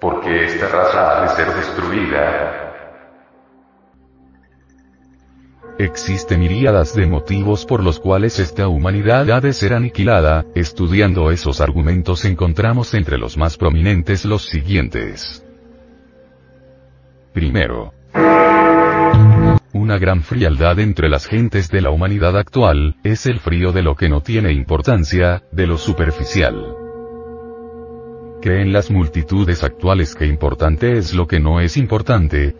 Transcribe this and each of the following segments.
Porque esta raza ha de ser destruida. Existen miríadas de motivos por los cuales esta humanidad ha de ser aniquilada, estudiando esos argumentos encontramos entre los más prominentes los siguientes. Primero, una gran frialdad entre las gentes de la humanidad actual, es el frío de lo que no tiene importancia, de lo superficial. Creen las multitudes actuales que importante es lo que no es importante,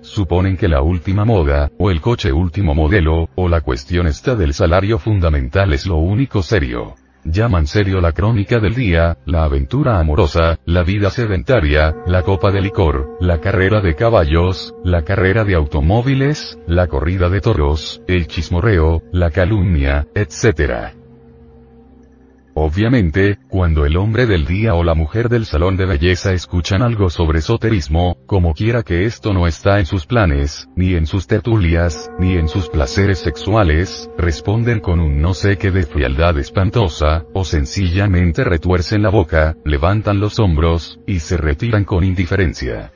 suponen que la última moda, o el coche último modelo, o la cuestión esta del salario fundamental es lo único serio. Llaman serio la crónica del día, la aventura amorosa, la vida sedentaria, la copa de licor, la carrera de caballos, la carrera de automóviles, la corrida de toros, el chismorreo, la calumnia, etc. Obviamente, cuando el hombre del día o la mujer del salón de belleza escuchan algo sobre esoterismo, como quiera que esto no está en sus planes, ni en sus tertulias, ni en sus placeres sexuales, responden con un no sé qué de frialdad espantosa, o sencillamente retuercen la boca, levantan los hombros, y se retiran con indiferencia.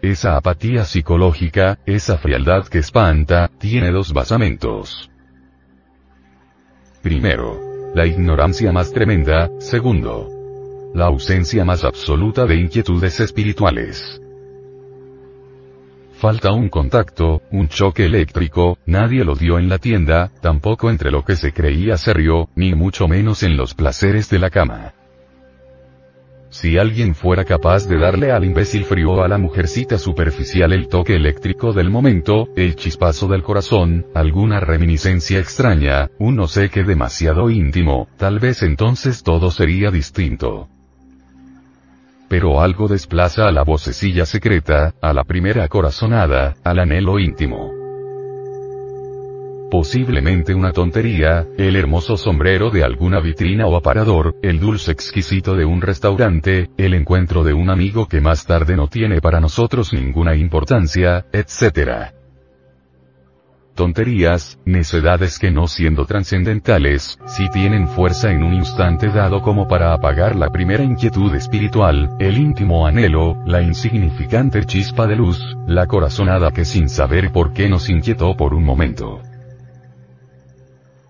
Esa apatía psicológica, esa frialdad que espanta, tiene dos basamentos. Primero, la ignorancia más tremenda, segundo. La ausencia más absoluta de inquietudes espirituales. Falta un contacto, un choque eléctrico, nadie lo dio en la tienda, tampoco entre lo que se creía serio, ni mucho menos en los placeres de la cama. Si alguien fuera capaz de darle al imbécil frío o a la mujercita superficial el toque eléctrico del momento, el chispazo del corazón, alguna reminiscencia extraña, un no sé qué demasiado íntimo, tal vez entonces todo sería distinto. Pero algo desplaza a la vocecilla secreta, a la primera corazonada, al anhelo íntimo. Posiblemente una tontería, el hermoso sombrero de alguna vitrina o aparador, el dulce exquisito de un restaurante, el encuentro de un amigo que más tarde no tiene para nosotros ninguna importancia, etc. Tonterías, necedades que no siendo trascendentales, si tienen fuerza en un instante dado como para apagar la primera inquietud espiritual, el íntimo anhelo, la insignificante chispa de luz, la corazonada que sin saber por qué nos inquietó por un momento.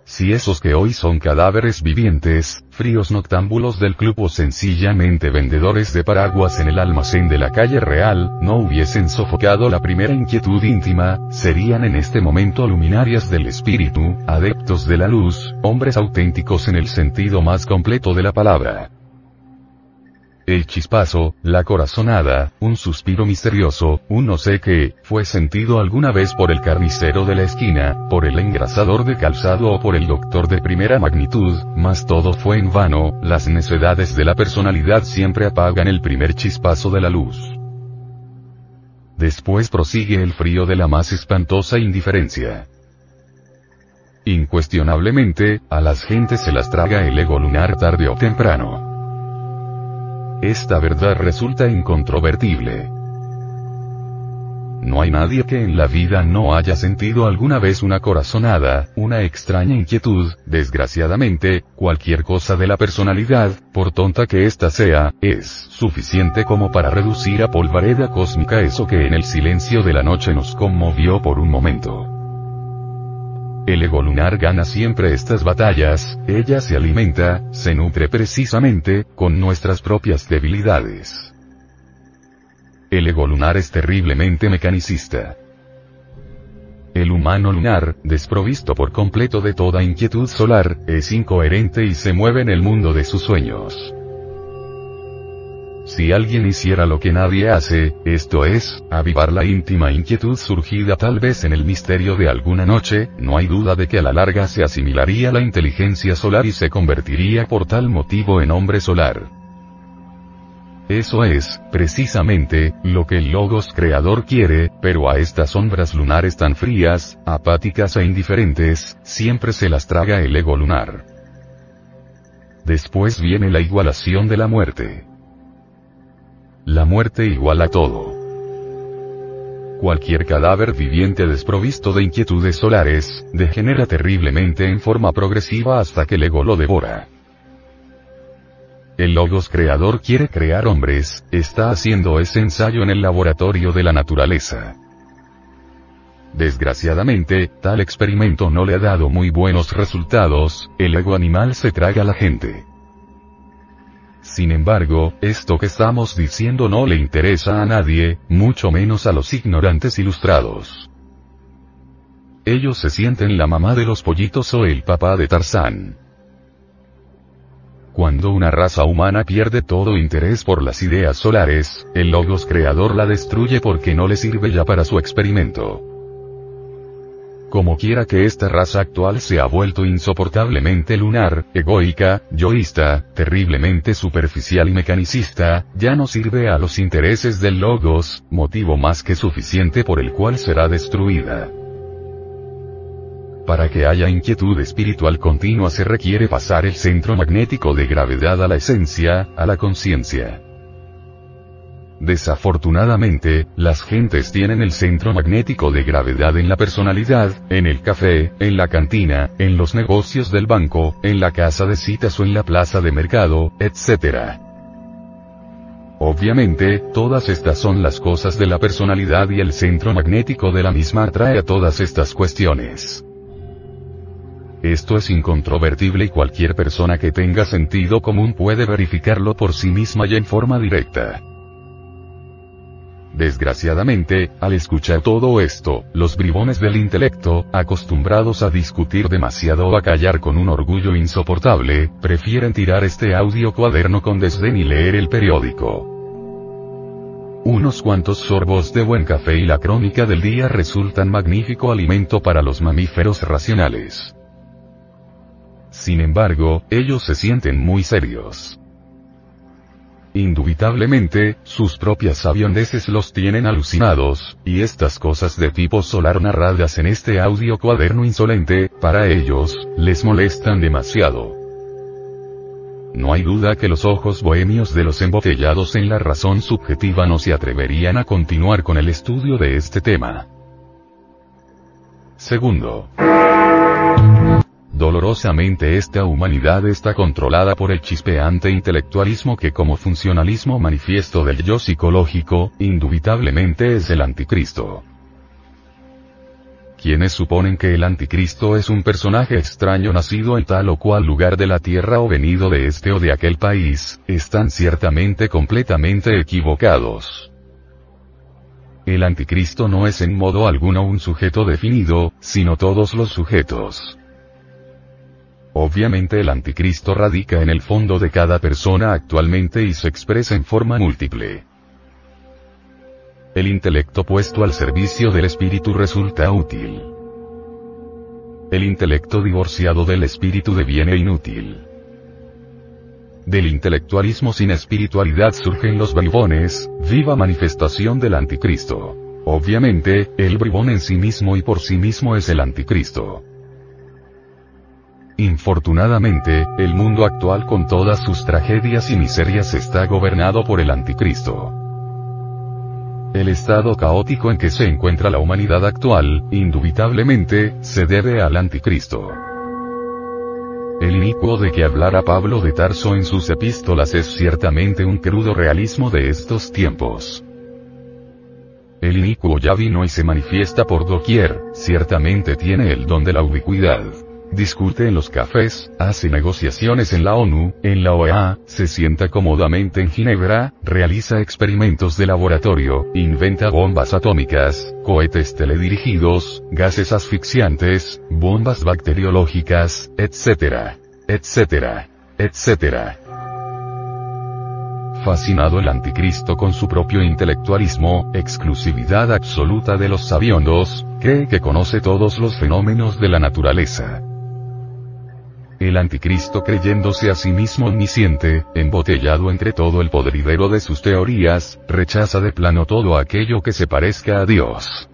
Si esos que hoy son cadáveres vivientes, fríos noctámbulos del club o sencillamente vendedores de paraguas en el almacén de la calle real, no hubiesen sofocado la primera inquietud íntima, serían en este momento luminarias del espíritu, adeptos de la luz, hombres auténticos en el sentido más completo de la palabra. El chispazo, la corazonada, un suspiro misterioso, un no sé qué, fue sentido alguna vez por el carnicero de la esquina, por el engrasador de calzado o por el doctor de primera magnitud, mas todo fue en vano, las necedades de la personalidad siempre apagan el primer chispazo de la luz. Después prosigue el frío de la más espantosa indiferencia. Incuestionablemente, a las gentes se las traga el ego lunar tarde o temprano. Esta verdad resulta incontrovertible. No hay nadie que en la vida no haya sentido alguna vez una corazonada, una extraña inquietud, desgraciadamente, cualquier cosa de la personalidad, por tonta que ésta sea, es suficiente como para reducir a polvareda cósmica eso que en el silencio de la noche nos conmovió por un momento. El ego lunar gana siempre estas batallas, ella se alimenta, se nutre precisamente, con nuestras propias debilidades. El ego lunar es terriblemente mecanicista. El humano lunar, desprovisto por completo de toda inquietud solar, es incoherente y se mueve en el mundo de sus sueños. Si alguien hiciera lo que nadie hace, esto es, avivar la íntima inquietud surgida tal vez en el misterio de alguna noche, no hay duda de que a la larga se asimilaría la inteligencia solar y se convertiría por tal motivo en hombre solar. Eso es, precisamente, lo que el Logos creador quiere, pero a estas sombras lunares tan frías, apáticas e indiferentes, siempre se las traga el ego lunar. Después viene la igualación de la muerte. La muerte iguala todo. Cualquier cadáver viviente desprovisto de inquietudes solares, degenera terriblemente en forma progresiva hasta que el ego lo devora. el Logos creador quiere crear hombres, está haciendo ese ensayo en el laboratorio de la naturaleza. Desgraciadamente, tal experimento no le ha dado muy buenos resultados, el ego animal se traga a la gente. Sin embargo, esto que estamos diciendo no le interesa a nadie, mucho menos a los ignorantes ilustrados. Ellos se sienten la mamá de los pollitos o el papá de Tarzán. Cuando una raza humana pierde todo interés por las ideas solares, el Logos creador la destruye porque no le sirve ya para su experimento. Como quiera que esta raza actual se ha vuelto insoportablemente lunar, egoica, yoísta, terriblemente superficial y mecanicista, ya no sirve a los intereses del logos, motivo más que suficiente por el cual será destruida. Para que haya inquietud espiritual continua se requiere pasar el centro magnético de gravedad a la esencia, a la conciencia. Desafortunadamente, las gentes tienen el centro magnético de gravedad en la personalidad, en el café, en la cantina, en los negocios del banco, en la casa de citas o en la plaza de mercado, etc. Obviamente, todas estas son las cosas de la personalidad y el centro magnético de la misma atrae a todas estas cuestiones. Esto es incontrovertible y cualquier persona que tenga sentido común puede verificarlo por sí misma y en forma directa. Desgraciadamente, al escuchar todo esto, los bribones del intelecto, acostumbrados a discutir demasiado o a callar con un orgullo insoportable, prefieren tirar este audio cuaderno con desdén y leer el periódico. Unos cuantos sorbos de buen café y la crónica del día resultan magnífico alimento para los mamíferos racionales. Sin embargo, ellos se sienten muy serios. Indubitablemente, sus propias avioneses los tienen alucinados, y estas cosas de tipo solar narradas en este audio cuaderno insolente, para ellos, les molestan demasiado. No hay duda que los ojos bohemios de los embotellados en la razón subjetiva no se atreverían a continuar con el estudio de este tema. Segundo. Dolorosamente esta humanidad está controlada por el chispeante intelectualismo que como funcionalismo manifiesto del yo psicológico, indubitablemente es el anticristo. Quienes suponen que el anticristo es un personaje extraño nacido en tal o cual lugar de la tierra o venido de este o de aquel país, están ciertamente completamente equivocados. El anticristo no es en modo alguno un sujeto definido, sino todos los sujetos. Obviamente el anticristo radica en el fondo de cada persona actualmente y se expresa en forma múltiple. El intelecto puesto al servicio del espíritu resulta útil. El intelecto divorciado del espíritu deviene inútil. Del intelectualismo sin espiritualidad surgen los bribones, viva manifestación del anticristo. Obviamente, el bribón en sí mismo y por sí mismo es el anticristo. Infortunadamente, el mundo actual con todas sus tragedias y miserias está gobernado por el anticristo. El estado caótico en que se encuentra la humanidad actual, indubitablemente, se debe al anticristo. El inicuo de que hablara Pablo de Tarso en sus epístolas es ciertamente un crudo realismo de estos tiempos. El inicuo ya vino y se manifiesta por doquier, ciertamente tiene el don de la ubicuidad discute en los cafés, hace negociaciones en la ONU, en la OEA, se sienta cómodamente en Ginebra, realiza experimentos de laboratorio, inventa bombas atómicas, cohetes teledirigidos, gases asfixiantes, bombas bacteriológicas, etc. etc. etc. Fascinado el anticristo con su propio intelectualismo, exclusividad absoluta de los sabiondos, cree que conoce todos los fenómenos de la naturaleza. El anticristo creyéndose a sí mismo omnisciente, embotellado entre todo el podridero de sus teorías, rechaza de plano todo aquello que se parezca a Dios.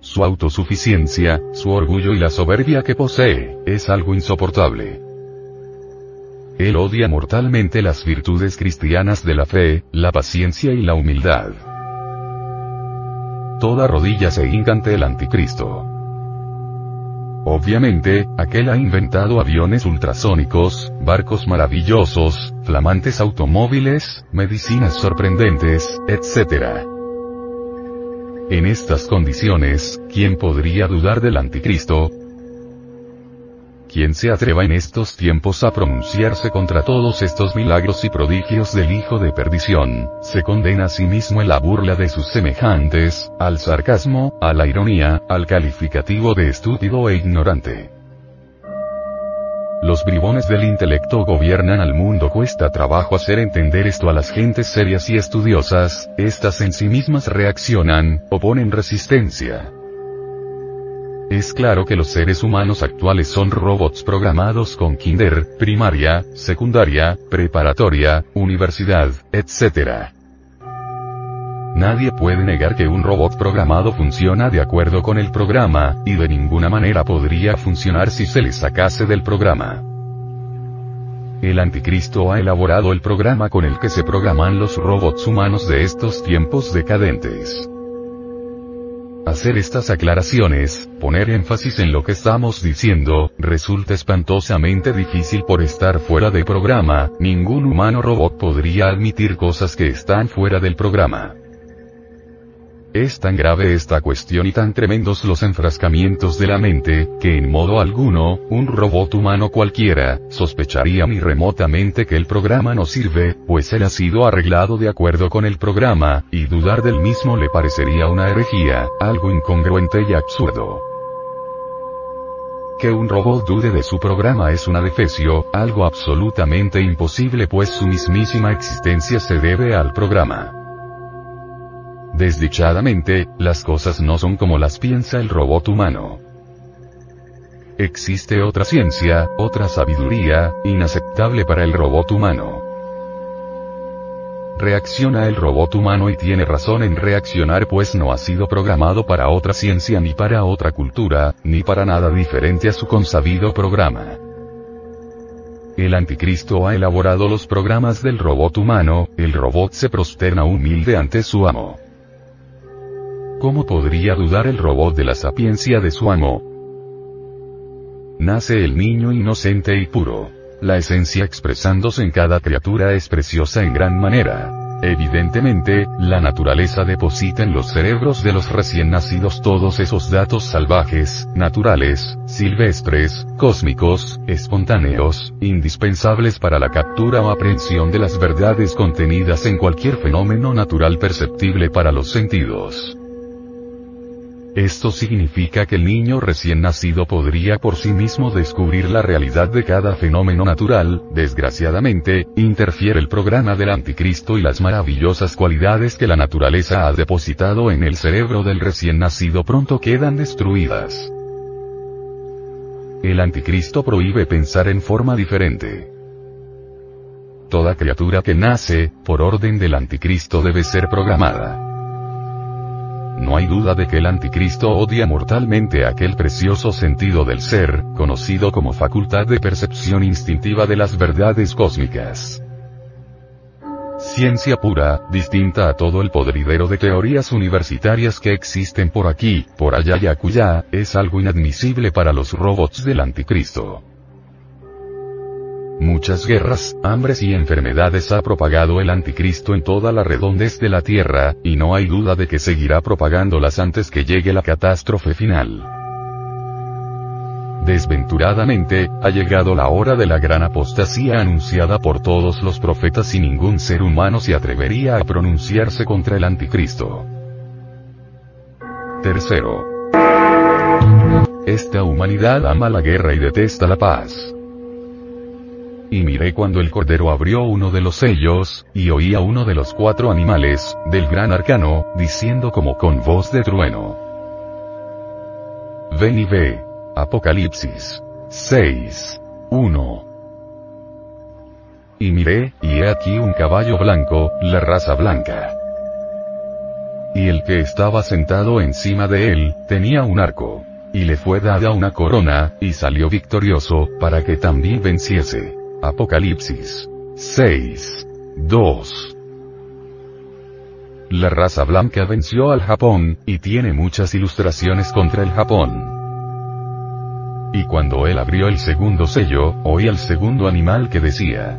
Su autosuficiencia, su orgullo y la soberbia que posee, es algo insoportable. Él odia mortalmente las virtudes cristianas de la fe, la paciencia y la humildad. Toda rodilla se hinca el anticristo. Obviamente, aquel ha inventado aviones ultrasónicos, barcos maravillosos, flamantes automóviles, medicinas sorprendentes, etc. En estas condiciones, ¿quién podría dudar del anticristo? ¿Quién se atreva en estos tiempos a pronunciarse contra todos estos milagros y prodigios del Hijo de Perdición, se condena a sí mismo en la burla de sus semejantes, al sarcasmo, a la ironía, al calificativo de estúpido e ignorante. Los bribones del intelecto gobiernan al mundo. Cuesta trabajo hacer entender esto a las gentes serias y estudiosas, estas en sí mismas reaccionan, oponen resistencia. Es claro que los seres humanos actuales son robots programados con kinder, primaria, secundaria, preparatoria, universidad, etc. Nadie puede negar que un robot programado funciona de acuerdo con el programa, y de ninguna manera podría funcionar si se le sacase del programa. El anticristo ha elaborado el programa con el que se programan los robots humanos de estos tiempos decadentes. Hacer estas aclaraciones, poner énfasis en lo que estamos diciendo, resulta espantosamente difícil por estar fuera de programa, ningún humano robot podría admitir cosas que están fuera del programa. Es tan grave esta cuestión y tan tremendos los enfrascamientos de la mente, que en modo alguno, un robot humano cualquiera, sospecharía ni remotamente que el programa no sirve, pues él ha sido arreglado de acuerdo con el programa, y dudar del mismo le parecería una herejía, algo incongruente y absurdo. Que un robot dude de su programa es una defecio, algo absolutamente imposible pues su mismísima existencia se debe al programa. Desdichadamente, las cosas no son como las piensa el robot humano. Existe otra ciencia, otra sabiduría, inaceptable para el robot humano. Reacciona el robot humano y tiene razón en reaccionar pues no ha sido programado para otra ciencia ni para otra cultura, ni para nada diferente a su consabido programa. El anticristo ha elaborado los programas del robot humano, el robot se prosterna humilde ante su amo. ¿Cómo podría dudar el robot de la sapiencia de su amo? Nace el niño inocente y puro. La esencia expresándose en cada criatura es preciosa en gran manera. Evidentemente, la naturaleza deposita en los cerebros de los recién nacidos todos esos datos salvajes, naturales, silvestres, cósmicos, espontáneos, indispensables para la captura o aprehensión de las verdades contenidas en cualquier fenómeno natural perceptible para los sentidos. Esto significa que el niño recién nacido podría por sí mismo descubrir la realidad de cada fenómeno natural, desgraciadamente, interfiere el programa del anticristo y las maravillosas cualidades que la naturaleza ha depositado en el cerebro del recién nacido pronto quedan destruidas. El anticristo prohíbe pensar en forma diferente. Toda criatura que nace, por orden del anticristo debe ser programada. No hay duda de que el anticristo odia mortalmente aquel precioso sentido del ser, conocido como facultad de percepción instintiva de las verdades cósmicas. Ciencia pura, distinta a todo el podridero de teorías universitarias que existen por aquí, por allá y acullá, es algo inadmisible para los robots del anticristo. Muchas guerras, hambres y enfermedades ha propagado el anticristo en toda la redondez de la tierra, y no hay duda de que seguirá propagándolas antes que llegue la catástrofe final. Desventuradamente, ha llegado la hora de la gran apostasía anunciada por todos los profetas y ningún ser humano se atrevería a pronunciarse contra el anticristo. Tercero. Esta humanidad ama la guerra y detesta la paz. Y miré cuando el Cordero abrió uno de los sellos, y oí a uno de los cuatro animales, del gran arcano, diciendo como con voz de trueno. Ven y ve. Apocalipsis. 6. 1. Y miré, y he aquí un caballo blanco, la raza blanca. Y el que estaba sentado encima de él, tenía un arco. Y le fue dada una corona, y salió victorioso, para que también venciese. Apocalipsis 6. 2. La raza blanca venció al Japón, y tiene muchas ilustraciones contra el Japón. Y cuando él abrió el segundo sello, oí al segundo animal que decía,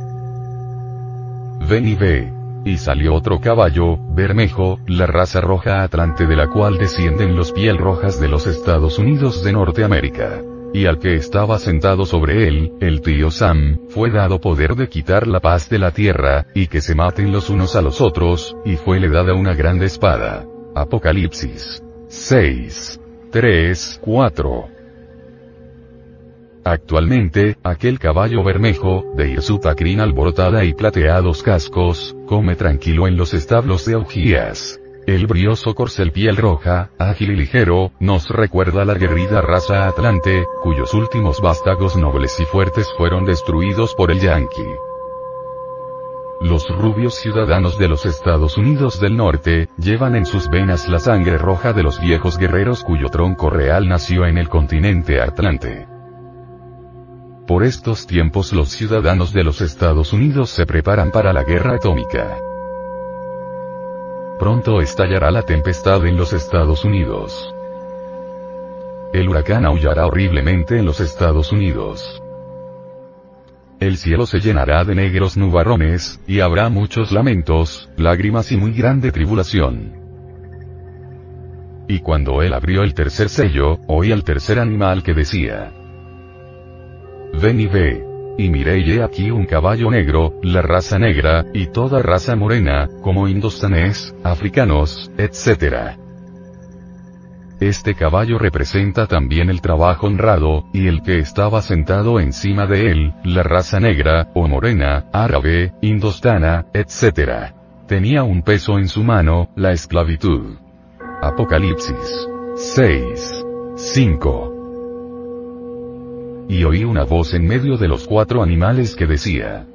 Ven y ve. Y salió otro caballo, Bermejo, la raza roja atlante de la cual descienden los piel rojas de los Estados Unidos de Norteamérica. Y al que estaba sentado sobre él, el tío Sam, fue dado poder de quitar la paz de la tierra, y que se maten los unos a los otros, y fuele dada una grande espada. Apocalipsis 6. 3, 4. Actualmente, aquel caballo bermejo, de hirsuta crin alborotada y plateados cascos, come tranquilo en los establos de augías. El brioso corcel piel roja, ágil y ligero, nos recuerda la guerrida raza atlante, cuyos últimos vástagos nobles y fuertes fueron destruidos por el yankee. Los rubios ciudadanos de los Estados Unidos del Norte, llevan en sus venas la sangre roja de los viejos guerreros cuyo tronco real nació en el continente atlante. Por estos tiempos los ciudadanos de los Estados Unidos se preparan para la guerra atómica. Pronto estallará la tempestad en los Estados Unidos. El huracán aullará horriblemente en los Estados Unidos. El cielo se llenará de negros nubarrones, y habrá muchos lamentos, lágrimas y muy grande tribulación. Y cuando él abrió el tercer sello, oí al tercer animal que decía, Ven y ve. Y miré he aquí un caballo negro, la raza negra, y toda raza morena, como indostanés, africanos, etc. Este caballo representa también el trabajo honrado, y el que estaba sentado encima de él, la raza negra, o morena, árabe, indostana, etc. Tenía un peso en su mano, la esclavitud. Apocalipsis 6. 5 y oí una voz en medio de los cuatro animales que decía,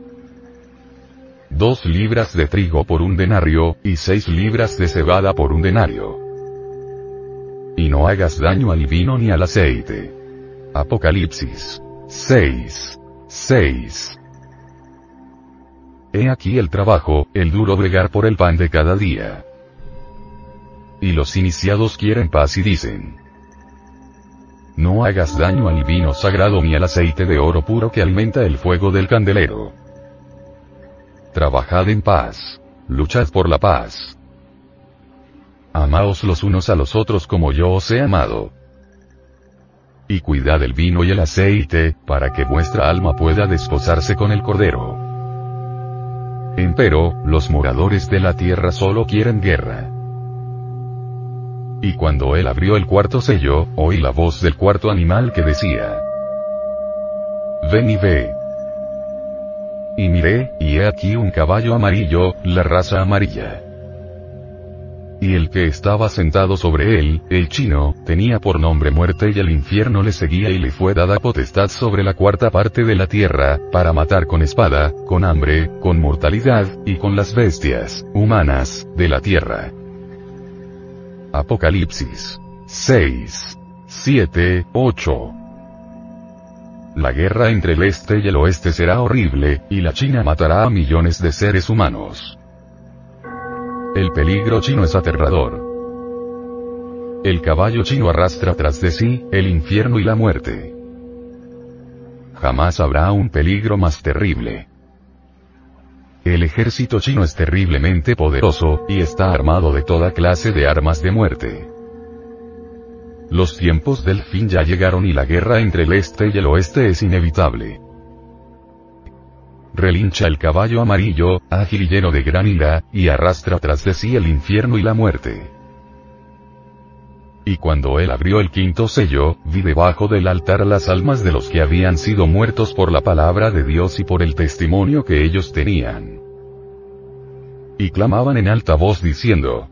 Dos libras de trigo por un denario, y seis libras de cebada por un denario. Y no hagas daño al vino ni al aceite. Apocalipsis 6. 6. He aquí el trabajo, el duro bregar por el pan de cada día. Y los iniciados quieren paz y dicen, no hagas daño al vino sagrado ni al aceite de oro puro que alimenta el fuego del candelero. Trabajad en paz. Luchad por la paz. Amaos los unos a los otros como yo os he amado. Y cuidad el vino y el aceite, para que vuestra alma pueda desposarse con el Cordero. Empero, los moradores de la tierra solo quieren guerra. Y cuando él abrió el cuarto sello, oí la voz del cuarto animal que decía, Ven y ve. Y miré, y he aquí un caballo amarillo, la raza amarilla. Y el que estaba sentado sobre él, el chino, tenía por nombre muerte y el infierno le seguía y le fue dada potestad sobre la cuarta parte de la tierra, para matar con espada, con hambre, con mortalidad, y con las bestias, humanas, de la tierra. Apocalipsis 6, 7, 8. La guerra entre el este y el oeste será horrible, y la China matará a millones de seres humanos. El peligro chino es aterrador. El caballo chino arrastra tras de sí, el infierno y la muerte. Jamás habrá un peligro más terrible. El ejército chino es terriblemente poderoso, y está armado de toda clase de armas de muerte. Los tiempos del fin ya llegaron y la guerra entre el este y el oeste es inevitable. Relincha el caballo amarillo, ágil y lleno de gran ira, y arrastra tras de sí el infierno y la muerte. Y cuando él abrió el quinto sello, vi debajo del altar las almas de los que habían sido muertos por la palabra de Dios y por el testimonio que ellos tenían. Y clamaban en alta voz diciendo,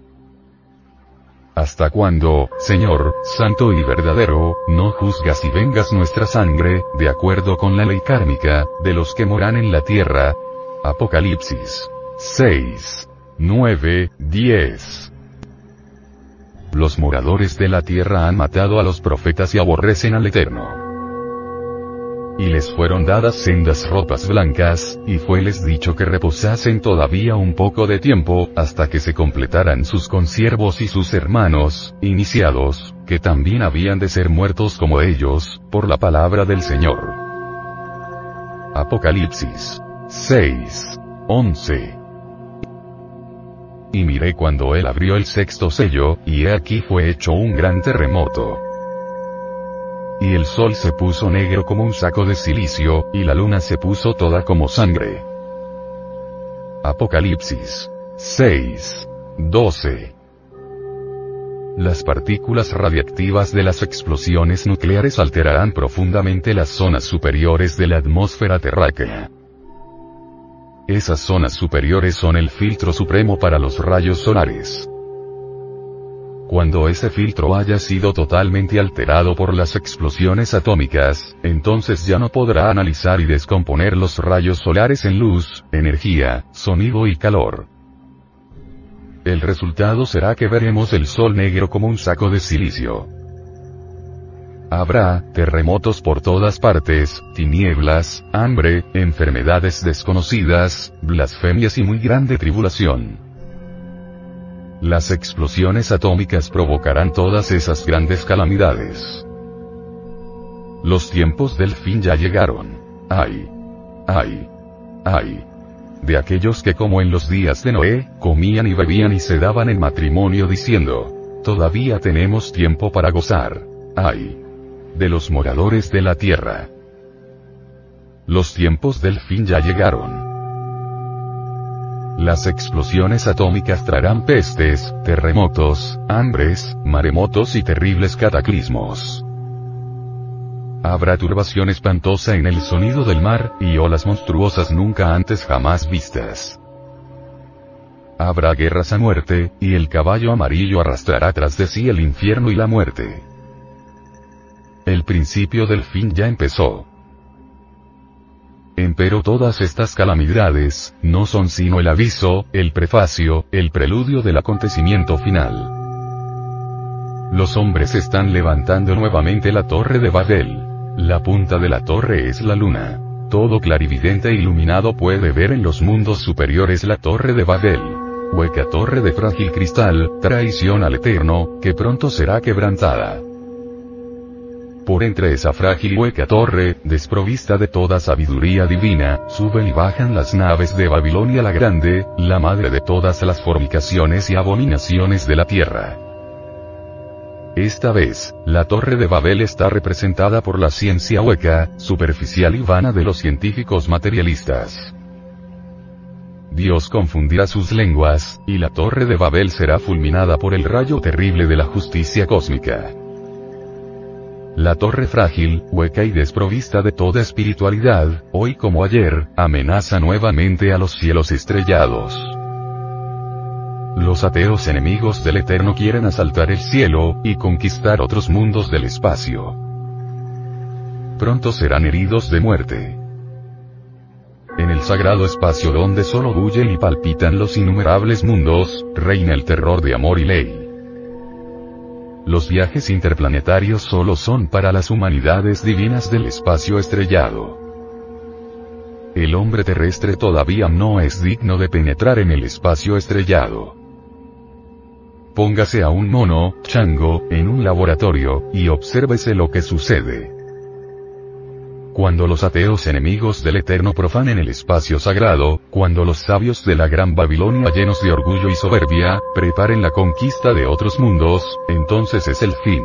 ¿Hasta cuándo, Señor, santo y verdadero, no juzgas y vengas nuestra sangre, de acuerdo con la ley kármica, de los que moran en la tierra? Apocalipsis 6, 9, 10 los moradores de la tierra han matado a los profetas y aborrecen al Eterno. Y les fueron dadas sendas ropas blancas, y fueles dicho que reposasen todavía un poco de tiempo, hasta que se completaran sus consiervos y sus hermanos, iniciados, que también habían de ser muertos como ellos, por la palabra del Señor. Apocalipsis 6. 11. Y miré cuando él abrió el sexto sello, y he aquí fue hecho un gran terremoto. Y el sol se puso negro como un saco de silicio, y la luna se puso toda como sangre. Apocalipsis 6. 12. Las partículas radiactivas de las explosiones nucleares alterarán profundamente las zonas superiores de la atmósfera terráquea. Esas zonas superiores son el filtro supremo para los rayos solares. Cuando ese filtro haya sido totalmente alterado por las explosiones atómicas, entonces ya no podrá analizar y descomponer los rayos solares en luz, energía, sonido y calor. El resultado será que veremos el sol negro como un saco de silicio. Habrá, terremotos por todas partes, tinieblas, hambre, enfermedades desconocidas, blasfemias y muy grande tribulación. Las explosiones atómicas provocarán todas esas grandes calamidades. Los tiempos del fin ya llegaron. Ay. Ay. Ay de aquellos que como en los días de Noé, comían y bebían y se daban en matrimonio diciendo, todavía tenemos tiempo para gozar. Ay. De los moradores de la tierra. Los tiempos del fin ya llegaron. Las explosiones atómicas traerán pestes, terremotos, hambres, maremotos y terribles cataclismos. Habrá turbación espantosa en el sonido del mar, y olas monstruosas nunca antes jamás vistas. Habrá guerras a muerte, y el caballo amarillo arrastrará tras de sí el infierno y la muerte. El principio del fin ya empezó. Empero todas estas calamidades, no son sino el aviso, el prefacio, el preludio del acontecimiento final. Los hombres están levantando nuevamente la torre de Babel. La punta de la torre es la luna. Todo clarividente iluminado puede ver en los mundos superiores la torre de Babel. Hueca torre de frágil cristal, traición al eterno, que pronto será quebrantada. Por entre esa frágil hueca torre, desprovista de toda sabiduría divina, suben y bajan las naves de Babilonia la Grande, la madre de todas las fornicaciones y abominaciones de la tierra. Esta vez, la Torre de Babel está representada por la ciencia hueca, superficial y vana de los científicos materialistas. Dios confundirá sus lenguas, y la Torre de Babel será fulminada por el rayo terrible de la justicia cósmica. La torre frágil, hueca y desprovista de toda espiritualidad, hoy como ayer, amenaza nuevamente a los cielos estrellados. Los ateos enemigos del Eterno quieren asaltar el cielo, y conquistar otros mundos del espacio. Pronto serán heridos de muerte. En el sagrado espacio donde solo bullen y palpitan los innumerables mundos, reina el terror de amor y ley. Los viajes interplanetarios solo son para las humanidades divinas del espacio estrellado. El hombre terrestre todavía no es digno de penetrar en el espacio estrellado. Póngase a un mono, chango, en un laboratorio, y obsérvese lo que sucede. Cuando los ateos enemigos del Eterno profanen el espacio sagrado, cuando los sabios de la Gran Babilonia llenos de orgullo y soberbia, preparen la conquista de otros mundos, entonces es el fin.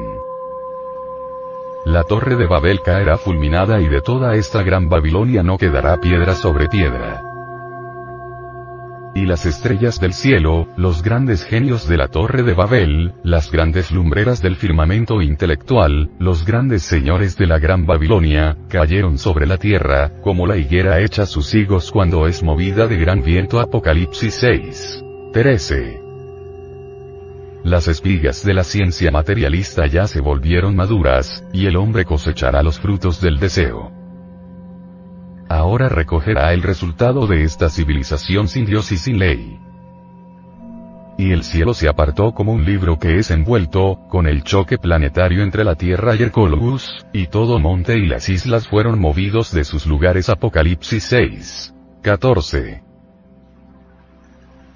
La torre de Babel caerá fulminada y de toda esta Gran Babilonia no quedará piedra sobre piedra y las estrellas del cielo, los grandes genios de la torre de Babel, las grandes lumbreras del firmamento intelectual, los grandes señores de la gran Babilonia, cayeron sobre la tierra, como la higuera echa sus higos cuando es movida de gran viento Apocalipsis 6. 13. Las espigas de la ciencia materialista ya se volvieron maduras, y el hombre cosechará los frutos del deseo ahora recogerá el resultado de esta civilización sin Dios y sin ley. y el cielo se apartó como un libro que es envuelto, con el choque planetario entre la Tierra y Hercólogos, y todo monte y las islas fueron movidos de sus lugares Apocalipsis 6. 14.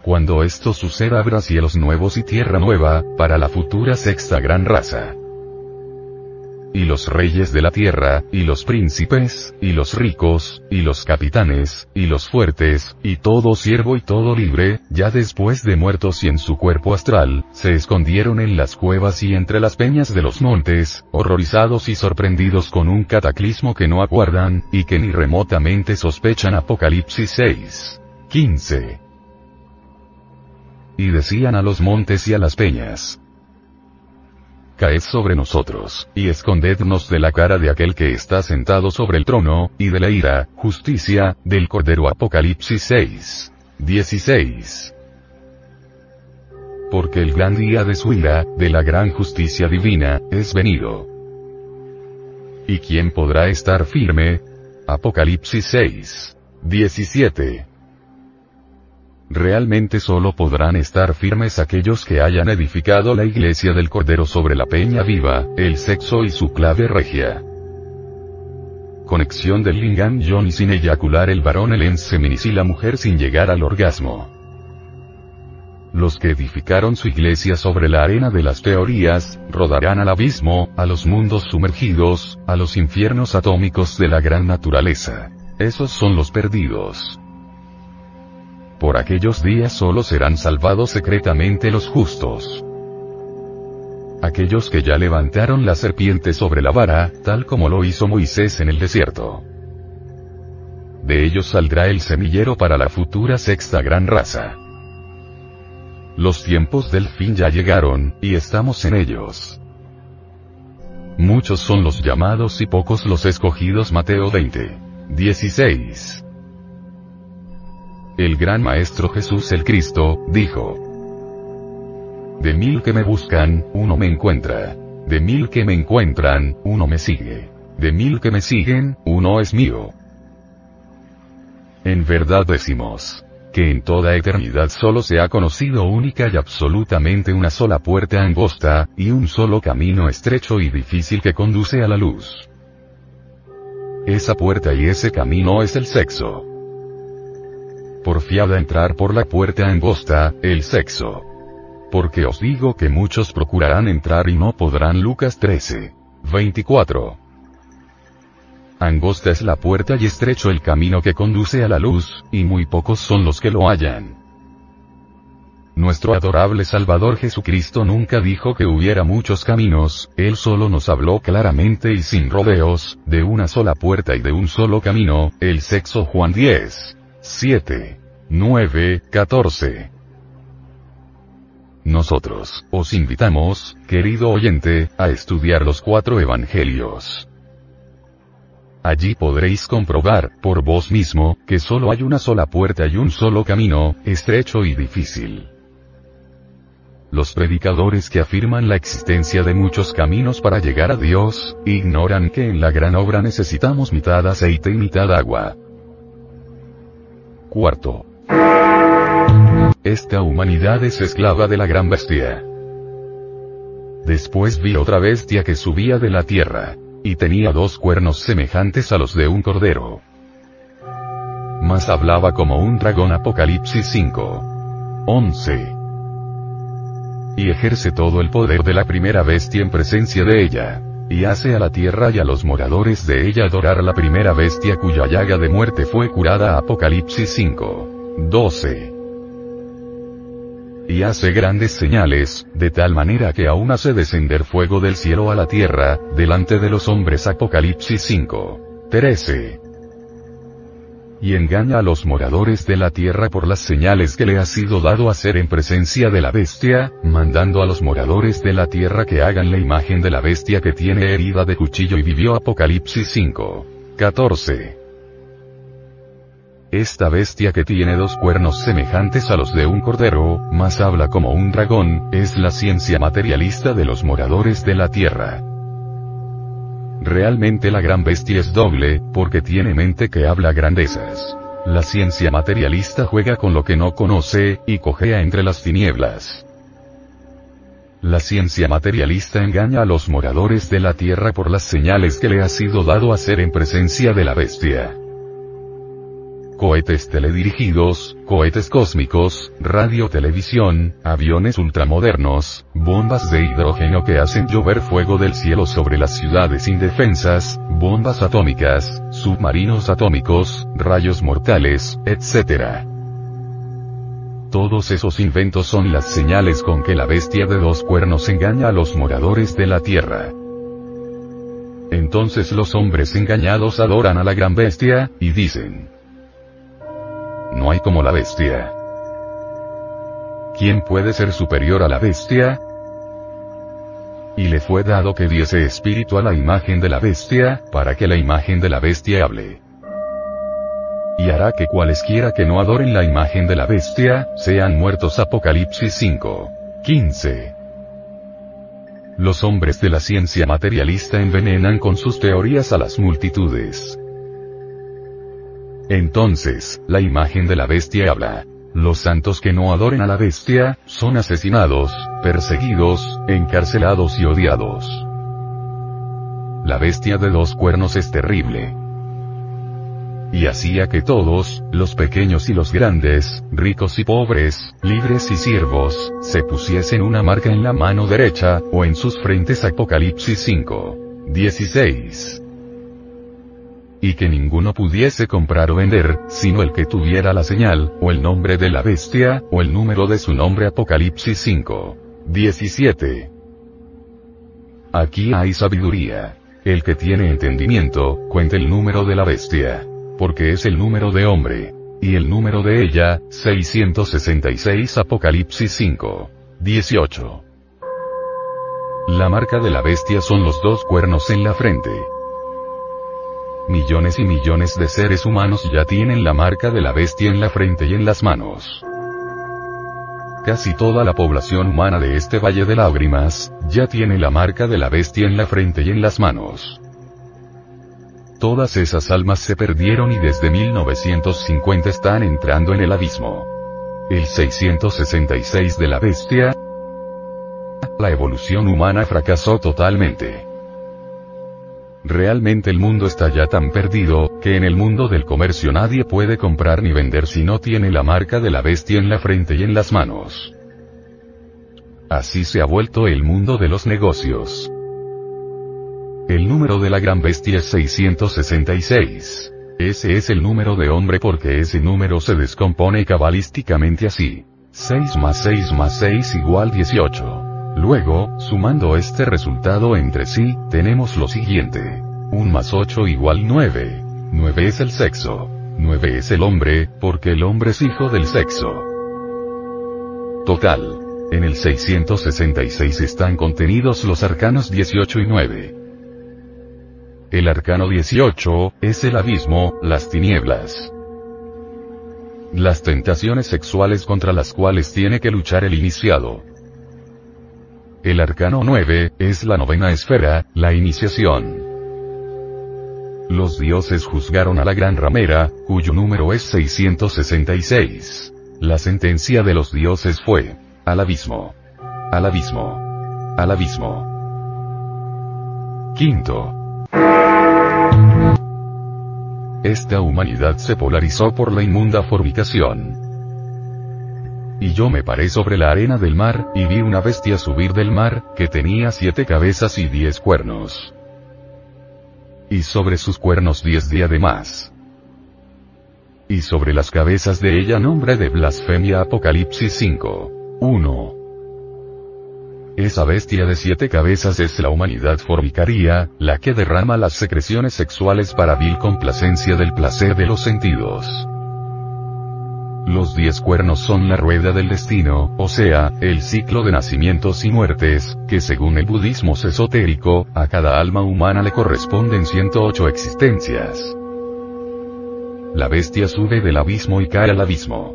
Cuando esto suceda habrá cielos nuevos y tierra nueva, para la futura sexta gran raza y los reyes de la tierra, y los príncipes, y los ricos, y los capitanes, y los fuertes, y todo siervo y todo libre, ya después de muertos y en su cuerpo astral, se escondieron en las cuevas y entre las peñas de los montes, horrorizados y sorprendidos con un cataclismo que no aguardan, y que ni remotamente sospechan Apocalipsis 6. 15. Y decían a los montes y a las peñas, caed sobre nosotros, y escondednos de la cara de aquel que está sentado sobre el trono, y de la ira, justicia, del Cordero Apocalipsis 6. 16. Porque el gran día de su ira, de la gran justicia divina, es venido. ¿Y quién podrá estar firme? Apocalipsis 6. 17. Realmente solo podrán estar firmes aquellos que hayan edificado la iglesia del Cordero sobre la peña viva, el sexo y su clave regia. Conexión del lingam Johnny sin eyacular el varón el enseminis y la mujer sin llegar al orgasmo. Los que edificaron su iglesia sobre la arena de las teorías, rodarán al abismo, a los mundos sumergidos, a los infiernos atómicos de la gran naturaleza. Esos son los perdidos. Por aquellos días solo serán salvados secretamente los justos. Aquellos que ya levantaron la serpiente sobre la vara, tal como lo hizo Moisés en el desierto. De ellos saldrá el semillero para la futura sexta gran raza. Los tiempos del fin ya llegaron, y estamos en ellos. Muchos son los llamados y pocos los escogidos Mateo 20. 16. El gran Maestro Jesús el Cristo, dijo. De mil que me buscan, uno me encuentra. De mil que me encuentran, uno me sigue. De mil que me siguen, uno es mío. En verdad decimos, que en toda eternidad solo se ha conocido única y absolutamente una sola puerta angosta, y un solo camino estrecho y difícil que conduce a la luz. Esa puerta y ese camino es el sexo porfiada entrar por la puerta angosta, el sexo. Porque os digo que muchos procurarán entrar y no podrán. Lucas 13. 24. Angosta es la puerta y estrecho el camino que conduce a la luz, y muy pocos son los que lo hallan. Nuestro adorable Salvador Jesucristo nunca dijo que hubiera muchos caminos, Él solo nos habló claramente y sin rodeos, de una sola puerta y de un solo camino, el sexo Juan 10. 7, 9, 14. Nosotros, os invitamos, querido oyente, a estudiar los cuatro evangelios. Allí podréis comprobar, por vos mismo, que solo hay una sola puerta y un solo camino, estrecho y difícil. Los predicadores que afirman la existencia de muchos caminos para llegar a Dios, ignoran que en la gran obra necesitamos mitad aceite y mitad agua. Cuarto. Esta humanidad es esclava de la gran bestia. Después vi otra bestia que subía de la tierra, y tenía dos cuernos semejantes a los de un cordero. Mas hablaba como un dragón Apocalipsis 5. 11. Y ejerce todo el poder de la primera bestia en presencia de ella y hace a la tierra y a los moradores de ella adorar la primera bestia cuya llaga de muerte fue curada. Apocalipsis 5. 12. Y hace grandes señales, de tal manera que aún hace descender fuego del cielo a la tierra, delante de los hombres. Apocalipsis 5. 13 y engaña a los moradores de la tierra por las señales que le ha sido dado hacer en presencia de la bestia, mandando a los moradores de la tierra que hagan la imagen de la bestia que tiene herida de cuchillo y vivió Apocalipsis 5. 14. Esta bestia que tiene dos cuernos semejantes a los de un cordero, más habla como un dragón, es la ciencia materialista de los moradores de la tierra. Realmente la gran bestia es doble, porque tiene mente que habla grandezas. La ciencia materialista juega con lo que no conoce, y cojea entre las tinieblas. La ciencia materialista engaña a los moradores de la Tierra por las señales que le ha sido dado hacer en presencia de la bestia cohetes teledirigidos, cohetes cósmicos, radio-televisión, aviones ultramodernos, bombas de hidrógeno que hacen llover fuego del cielo sobre las ciudades indefensas, bombas atómicas, submarinos atómicos, rayos mortales, etc. Todos esos inventos son las señales con que la bestia de dos cuernos engaña a los moradores de la Tierra. Entonces los hombres engañados adoran a la gran bestia, y dicen, no hay como la bestia. ¿Quién puede ser superior a la bestia? Y le fue dado que diese espíritu a la imagen de la bestia, para que la imagen de la bestia hable. Y hará que cualesquiera que no adoren la imagen de la bestia, sean muertos. Apocalipsis 5. 15. Los hombres de la ciencia materialista envenenan con sus teorías a las multitudes. Entonces, la imagen de la bestia habla. Los santos que no adoren a la bestia, son asesinados, perseguidos, encarcelados y odiados. La bestia de dos cuernos es terrible. Y hacía que todos, los pequeños y los grandes, ricos y pobres, libres y siervos, se pusiesen una marca en la mano derecha, o en sus frentes Apocalipsis 5. 16 y que ninguno pudiese comprar o vender, sino el que tuviera la señal, o el nombre de la bestia, o el número de su nombre Apocalipsis 5. 17. Aquí hay sabiduría. El que tiene entendimiento, cuente el número de la bestia. Porque es el número de hombre. Y el número de ella, 666 Apocalipsis 5. 18. La marca de la bestia son los dos cuernos en la frente. Millones y millones de seres humanos ya tienen la marca de la bestia en la frente y en las manos. Casi toda la población humana de este valle de lágrimas, ya tiene la marca de la bestia en la frente y en las manos. Todas esas almas se perdieron y desde 1950 están entrando en el abismo. El 666 de la bestia. La evolución humana fracasó totalmente. Realmente el mundo está ya tan perdido, que en el mundo del comercio nadie puede comprar ni vender si no tiene la marca de la bestia en la frente y en las manos. Así se ha vuelto el mundo de los negocios. El número de la gran bestia es 666. Ese es el número de hombre porque ese número se descompone cabalísticamente así. 6 más 6 más 6 igual 18. Luego, sumando este resultado entre sí, tenemos lo siguiente. 1 más 8 igual 9. 9 es el sexo. 9 es el hombre, porque el hombre es hijo del sexo. Total. En el 666 están contenidos los arcanos 18 y 9. El arcano 18, es el abismo, las tinieblas. Las tentaciones sexuales contra las cuales tiene que luchar el iniciado. El arcano 9, es la novena esfera, la iniciación. Los dioses juzgaron a la gran ramera, cuyo número es 666. La sentencia de los dioses fue, al abismo. Al abismo. Al abismo. Quinto. Esta humanidad se polarizó por la inmunda fornicación. Y yo me paré sobre la arena del mar, y vi una bestia subir del mar, que tenía siete cabezas y diez cuernos. Y sobre sus cuernos diez diademas. Y sobre las cabezas de ella nombre de blasfemia Apocalipsis 5. 1. Esa bestia de siete cabezas es la humanidad formicaria, la que derrama las secreciones sexuales para vil complacencia del placer de los sentidos. Los diez cuernos son la rueda del destino, o sea, el ciclo de nacimientos y muertes, que según el budismo esotérico, a cada alma humana le corresponden 108 existencias. La bestia sube del abismo y cae al abismo.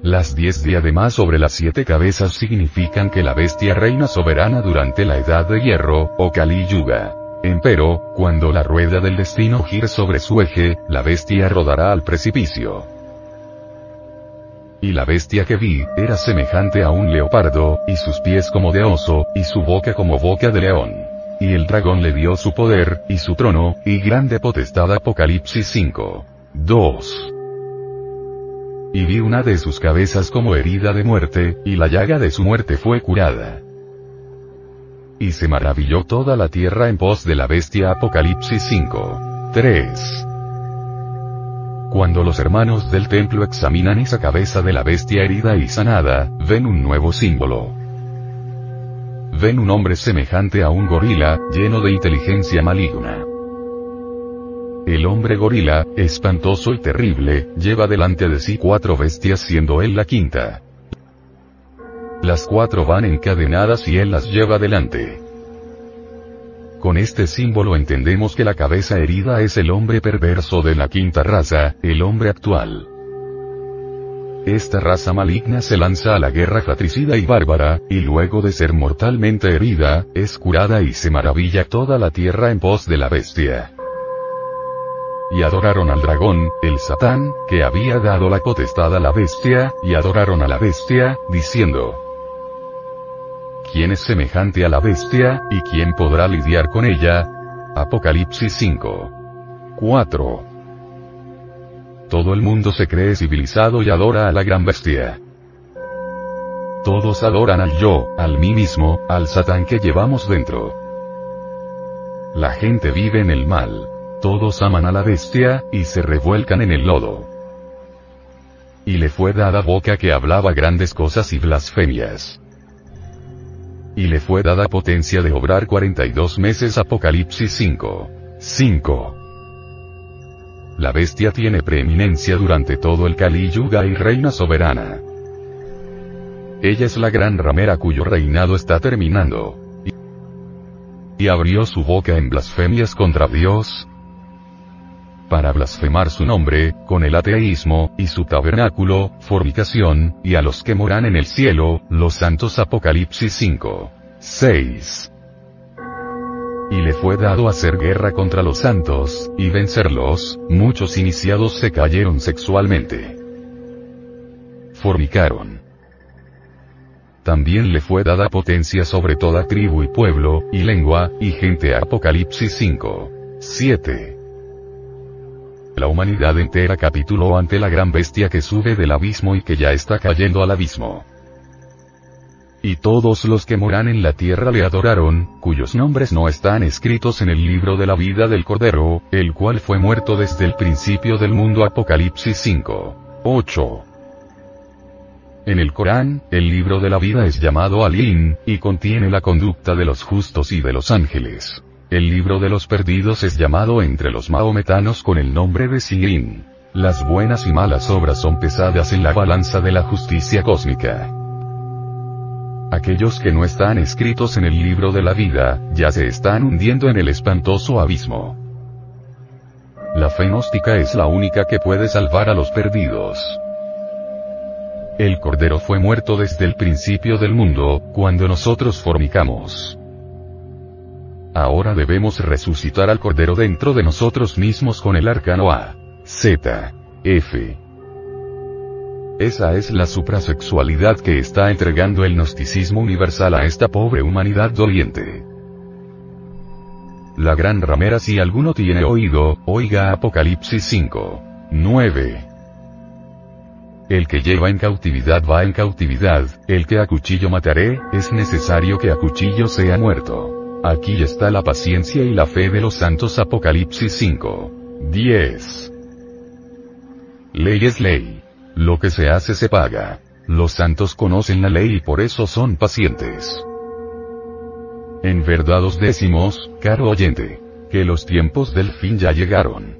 Las diez diademas sobre las siete cabezas significan que la bestia reina soberana durante la edad de hierro, o Kali Yuga. Empero, cuando la rueda del destino gire sobre su eje, la bestia rodará al precipicio. Y la bestia que vi, era semejante a un leopardo, y sus pies como de oso, y su boca como boca de león. Y el dragón le dio su poder, y su trono, y grande potestad Apocalipsis 5. 2. Y vi una de sus cabezas como herida de muerte, y la llaga de su muerte fue curada. Y se maravilló toda la tierra en pos de la bestia Apocalipsis 5. 3. Cuando los hermanos del templo examinan esa cabeza de la bestia herida y sanada, ven un nuevo símbolo. Ven un hombre semejante a un gorila, lleno de inteligencia maligna. El hombre gorila, espantoso y terrible, lleva delante de sí cuatro bestias siendo él la quinta. Las cuatro van encadenadas y él las lleva delante. Con este símbolo entendemos que la cabeza herida es el hombre perverso de la quinta raza, el hombre actual. Esta raza maligna se lanza a la guerra fratricida y bárbara, y luego de ser mortalmente herida, es curada y se maravilla toda la tierra en pos de la bestia. Y adoraron al dragón, el Satán, que había dado la potestad a la bestia, y adoraron a la bestia, diciendo, ¿Quién es semejante a la bestia, y quién podrá lidiar con ella? Apocalipsis 5. 4. Todo el mundo se cree civilizado y adora a la gran bestia. Todos adoran al yo, al mí mismo, al satán que llevamos dentro. La gente vive en el mal. Todos aman a la bestia, y se revuelcan en el lodo. Y le fue dada boca que hablaba grandes cosas y blasfemias y le fue dada potencia de obrar 42 meses Apocalipsis 5. 5. La bestia tiene preeminencia durante todo el Kali Yuga y reina soberana. Ella es la gran ramera cuyo reinado está terminando. Y, y abrió su boca en blasfemias contra Dios, para blasfemar su nombre, con el ateísmo, y su tabernáculo, fornicación, y a los que moran en el cielo, los santos Apocalipsis 5. 6. Y le fue dado hacer guerra contra los santos, y vencerlos, muchos iniciados se cayeron sexualmente. Fornicaron. También le fue dada potencia sobre toda tribu y pueblo, y lengua, y gente Apocalipsis 5. 7. La humanidad entera capituló ante la gran bestia que sube del abismo y que ya está cayendo al abismo. Y todos los que moran en la tierra le adoraron, cuyos nombres no están escritos en el libro de la vida del Cordero, el cual fue muerto desde el principio del mundo Apocalipsis 5. 8. En el Corán, el libro de la vida es llamado Alin, y contiene la conducta de los justos y de los ángeles. El libro de los perdidos es llamado entre los maometanos con el nombre de Sirin. Las buenas y malas obras son pesadas en la balanza de la justicia cósmica. Aquellos que no están escritos en el libro de la vida, ya se están hundiendo en el espantoso abismo. La fe gnóstica es la única que puede salvar a los perdidos. El Cordero fue muerto desde el principio del mundo, cuando nosotros fornicamos. Ahora debemos resucitar al Cordero dentro de nosotros mismos con el arcano A. Z. F. Esa es la suprasexualidad que está entregando el gnosticismo universal a esta pobre humanidad doliente. La gran ramera si alguno tiene oído, oiga Apocalipsis 5. 9. El que lleva en cautividad va en cautividad, el que a cuchillo mataré, es necesario que a cuchillo sea muerto. Aquí está la paciencia y la fe de los santos Apocalipsis 5. 10. Ley es ley. Lo que se hace se paga. Los santos conocen la ley y por eso son pacientes. En verdad os decimos, caro oyente, que los tiempos del fin ya llegaron.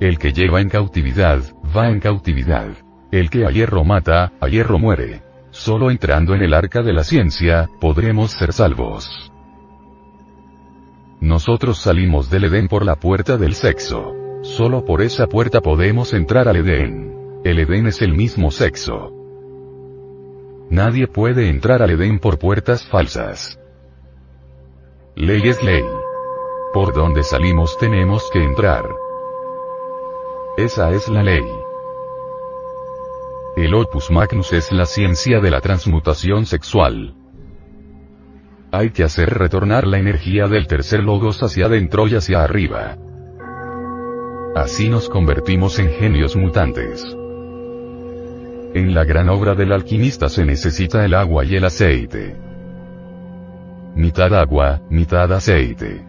El que lleva en cautividad, va en cautividad. El que a hierro mata, a hierro muere. Solo entrando en el arca de la ciencia, podremos ser salvos. Nosotros salimos del Edén por la puerta del sexo. Solo por esa puerta podemos entrar al Edén. El Edén es el mismo sexo. Nadie puede entrar al Edén por puertas falsas. Ley es ley. Por donde salimos tenemos que entrar. Esa es la ley. El opus magnus es la ciencia de la transmutación sexual. Hay que hacer retornar la energía del tercer logos hacia adentro y hacia arriba. Así nos convertimos en genios mutantes. En la gran obra del alquimista se necesita el agua y el aceite. Mitad agua, mitad aceite.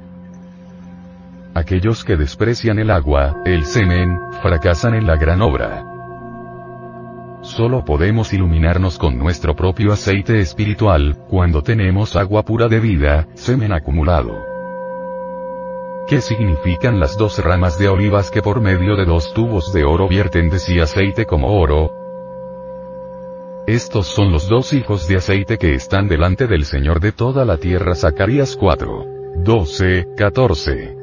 Aquellos que desprecian el agua, el semen, fracasan en la gran obra. Solo podemos iluminarnos con nuestro propio aceite espiritual, cuando tenemos agua pura de vida, semen acumulado. ¿Qué significan las dos ramas de olivas que por medio de dos tubos de oro vierten de sí aceite como oro? Estos son los dos hijos de aceite que están delante del Señor de toda la tierra. Zacarías 4. 12, 14.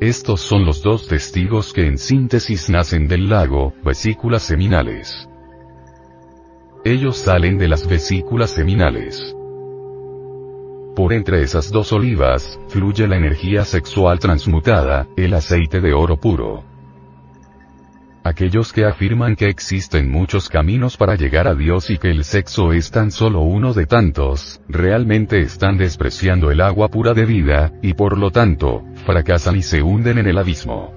Estos son los dos testigos que en síntesis nacen del lago, vesículas seminales. Ellos salen de las vesículas seminales. Por entre esas dos olivas, fluye la energía sexual transmutada, el aceite de oro puro. Aquellos que afirman que existen muchos caminos para llegar a Dios y que el sexo es tan solo uno de tantos, realmente están despreciando el agua pura de vida, y por lo tanto, fracasan y se hunden en el abismo.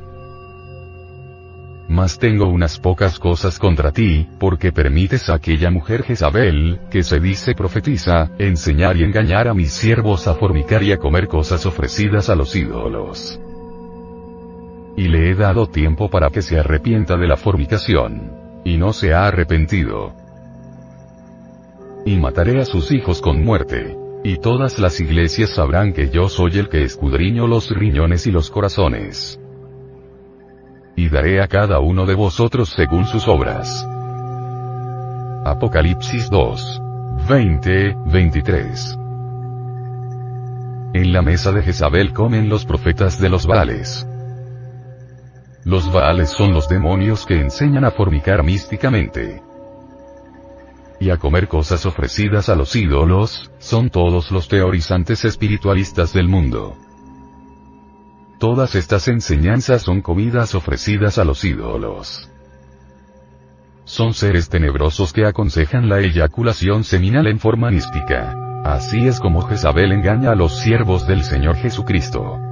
Mas tengo unas pocas cosas contra ti, porque permites a aquella mujer Jezabel, que se dice profetiza, enseñar y engañar a mis siervos a fornicar y a comer cosas ofrecidas a los ídolos y le he dado tiempo para que se arrepienta de la fornicación. Y no se ha arrepentido. Y mataré a sus hijos con muerte. Y todas las iglesias sabrán que yo soy el que escudriño los riñones y los corazones. Y daré a cada uno de vosotros según sus obras. Apocalipsis 2. 20, 23. En la mesa de Jezabel comen los profetas de los Baales. Los Baales son los demonios que enseñan a fornicar místicamente. Y a comer cosas ofrecidas a los ídolos, son todos los teorizantes espiritualistas del mundo. Todas estas enseñanzas son comidas ofrecidas a los ídolos. Son seres tenebrosos que aconsejan la eyaculación seminal en forma mística. Así es como Jezabel engaña a los siervos del Señor Jesucristo.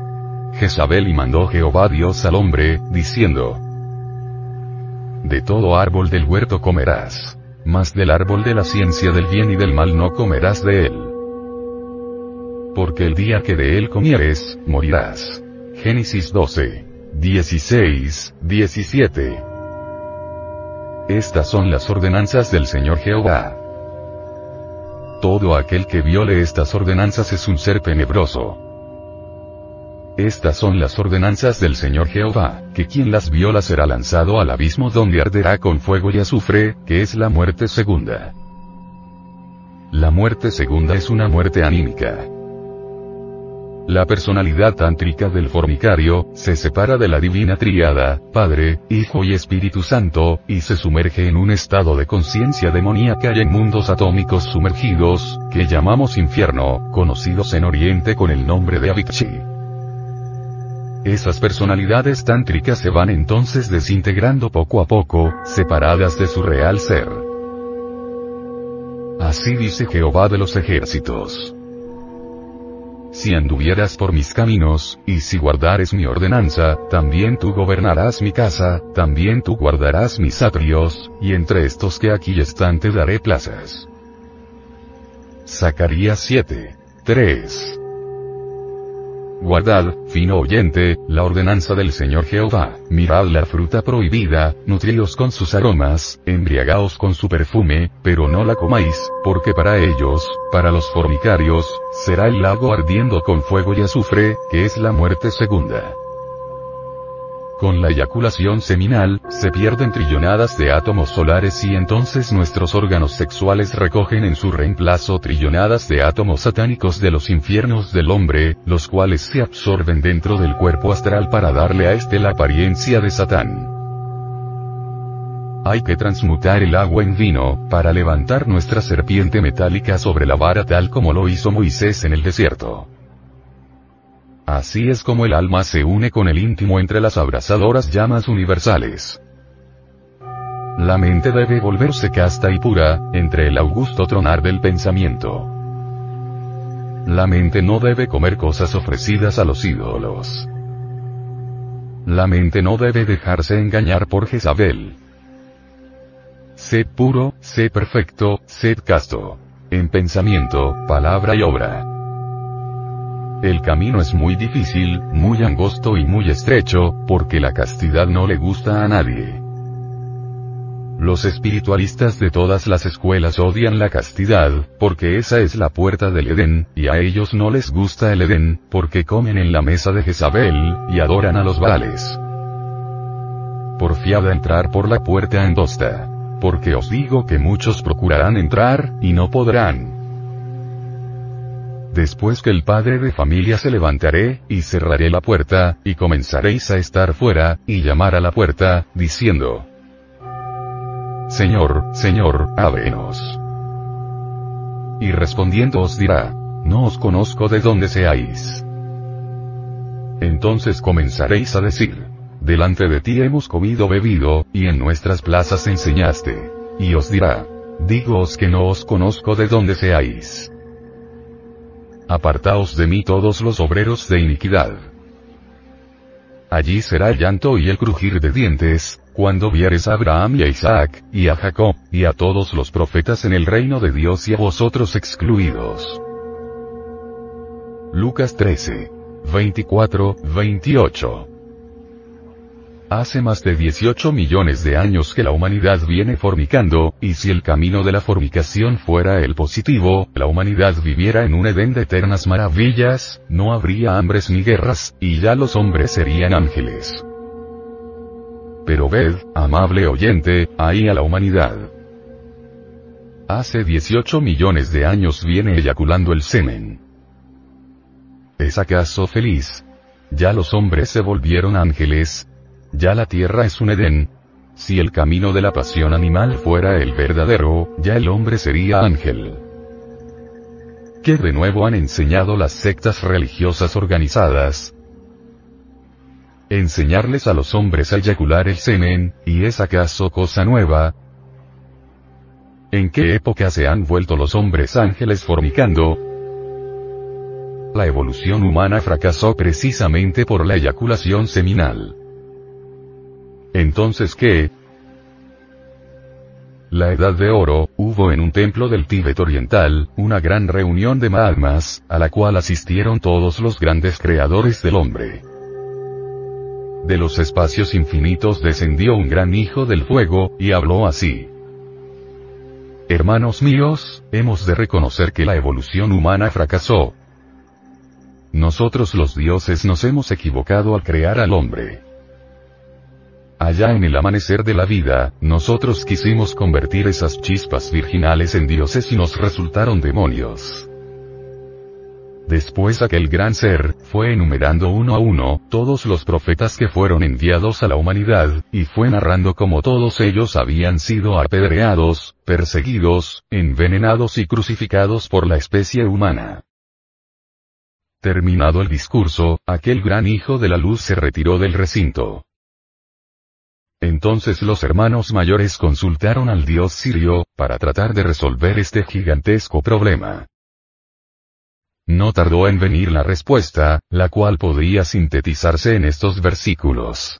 Jezabel y mandó Jehová Dios al hombre, diciendo, De todo árbol del huerto comerás, mas del árbol de la ciencia del bien y del mal no comerás de él. Porque el día que de él comieres, morirás. Génesis 12. 16, 17. Estas son las ordenanzas del Señor Jehová. Todo aquel que viole estas ordenanzas es un ser tenebroso. Estas son las ordenanzas del Señor Jehová, que quien las viola será lanzado al abismo donde arderá con fuego y azufre, que es la muerte segunda. La muerte segunda es una muerte anímica. La personalidad tántrica del formicario, se separa de la divina triada, Padre, Hijo y Espíritu Santo, y se sumerge en un estado de conciencia demoníaca y en mundos atómicos sumergidos, que llamamos infierno, conocidos en Oriente con el nombre de Avicii. Esas personalidades tántricas se van entonces desintegrando poco a poco, separadas de su real ser. Así dice Jehová de los ejércitos. Si anduvieras por mis caminos, y si guardares mi ordenanza, también tú gobernarás mi casa, también tú guardarás mis atrios, y entre estos que aquí están te daré plazas. Zacarías 7. 3. Guardad, fino oyente, la ordenanza del Señor Jehová, mirad la fruta prohibida, nutríos con sus aromas, embriagaos con su perfume, pero no la comáis, porque para ellos, para los fornicarios, será el lago ardiendo con fuego y azufre, que es la muerte segunda. Con la eyaculación seminal, se pierden trillonadas de átomos solares y entonces nuestros órganos sexuales recogen en su reemplazo trillonadas de átomos satánicos de los infiernos del hombre, los cuales se absorben dentro del cuerpo astral para darle a éste la apariencia de Satán. Hay que transmutar el agua en vino, para levantar nuestra serpiente metálica sobre la vara tal como lo hizo Moisés en el desierto. Así es como el alma se une con el íntimo entre las abrasadoras llamas universales. La mente debe volverse casta y pura, entre el augusto tronar del pensamiento. La mente no debe comer cosas ofrecidas a los ídolos. La mente no debe dejarse engañar por Jezabel. Sed puro, sed perfecto, sed casto. En pensamiento, palabra y obra. El camino es muy difícil, muy angosto y muy estrecho, porque la castidad no le gusta a nadie. Los espiritualistas de todas las escuelas odian la castidad, porque esa es la puerta del Edén, y a ellos no les gusta el Edén, porque comen en la mesa de Jezabel, y adoran a los Baales. Porfiada entrar por la puerta angosta. Porque os digo que muchos procurarán entrar, y no podrán. Después que el padre de familia se levantaré, y cerraré la puerta, y comenzaréis a estar fuera, y llamar a la puerta, diciendo, Señor, Señor, ábrenos. Y respondiendo os dirá, no os conozco de dónde seáis. Entonces comenzaréis a decir, delante de ti hemos comido bebido, y en nuestras plazas enseñaste. Y os dirá, digoos que no os conozco de dónde seáis. Apartaos de mí todos los obreros de iniquidad. Allí será el llanto y el crujir de dientes, cuando vieres a Abraham y a Isaac, y a Jacob, y a todos los profetas en el reino de Dios y a vosotros excluidos. Lucas 13. 24, 28. Hace más de 18 millones de años que la humanidad viene fornicando, y si el camino de la fornicación fuera el positivo, la humanidad viviera en un Edén de eternas maravillas, no habría hambres ni guerras, y ya los hombres serían ángeles. Pero ved, amable oyente, ahí a la humanidad. Hace 18 millones de años viene eyaculando el semen. ¿Es acaso feliz? Ya los hombres se volvieron ángeles. Ya la tierra es un Edén. Si el camino de la pasión animal fuera el verdadero, ya el hombre sería ángel. ¿Qué de nuevo han enseñado las sectas religiosas organizadas? enseñarles a los hombres a eyacular el semen, ¿y es acaso cosa nueva? ¿En qué época se han vuelto los hombres ángeles fornicando? La evolución humana fracasó precisamente por la eyaculación seminal. Entonces, ¿qué? La Edad de Oro, hubo en un templo del Tíbet Oriental, una gran reunión de Mahatmas, a la cual asistieron todos los grandes creadores del hombre. De los espacios infinitos descendió un gran hijo del fuego, y habló así. Hermanos míos, hemos de reconocer que la evolución humana fracasó. Nosotros los dioses nos hemos equivocado al crear al hombre. Allá en el amanecer de la vida, nosotros quisimos convertir esas chispas virginales en dioses y nos resultaron demonios. Después aquel gran ser, fue enumerando uno a uno, todos los profetas que fueron enviados a la humanidad, y fue narrando cómo todos ellos habían sido apedreados, perseguidos, envenenados y crucificados por la especie humana. Terminado el discurso, aquel gran hijo de la luz se retiró del recinto. Entonces los hermanos mayores consultaron al dios sirio, para tratar de resolver este gigantesco problema. No tardó en venir la respuesta, la cual podría sintetizarse en estos versículos.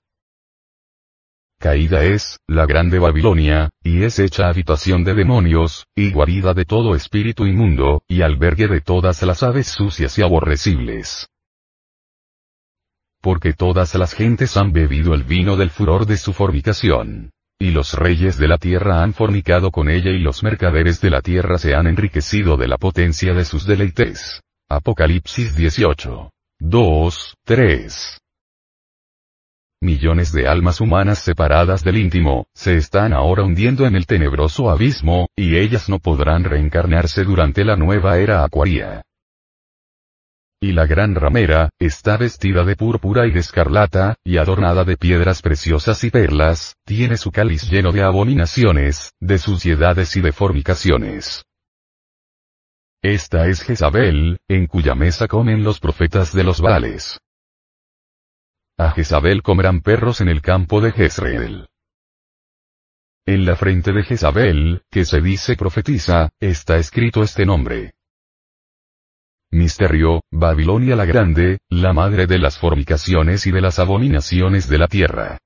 Caída es, la grande Babilonia, y es hecha habitación de demonios, y guarida de todo espíritu inmundo, y albergue de todas las aves sucias y aborrecibles. Porque todas las gentes han bebido el vino del furor de su fornicación. Y los reyes de la tierra han fornicado con ella y los mercaderes de la tierra se han enriquecido de la potencia de sus deleites. Apocalipsis 18. 2, 3. Millones de almas humanas separadas del íntimo, se están ahora hundiendo en el tenebroso abismo, y ellas no podrán reencarnarse durante la nueva era acuaria. Y la gran ramera, está vestida de púrpura y de escarlata, y adornada de piedras preciosas y perlas, tiene su cáliz lleno de abominaciones, de suciedades y de fornicaciones. Esta es Jezabel, en cuya mesa comen los profetas de los Baales. A Jezabel comerán perros en el campo de Jezreel. En la frente de Jezabel, que se dice profetiza, está escrito este nombre. Misterio, Babilonia la Grande, la madre de las fornicaciones y de las abominaciones de la tierra.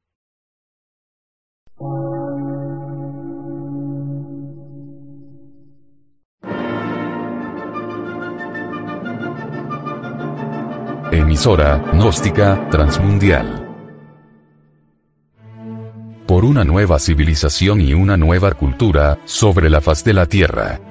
Emisora, gnóstica, transmundial. Por una nueva civilización y una nueva cultura, sobre la faz de la Tierra.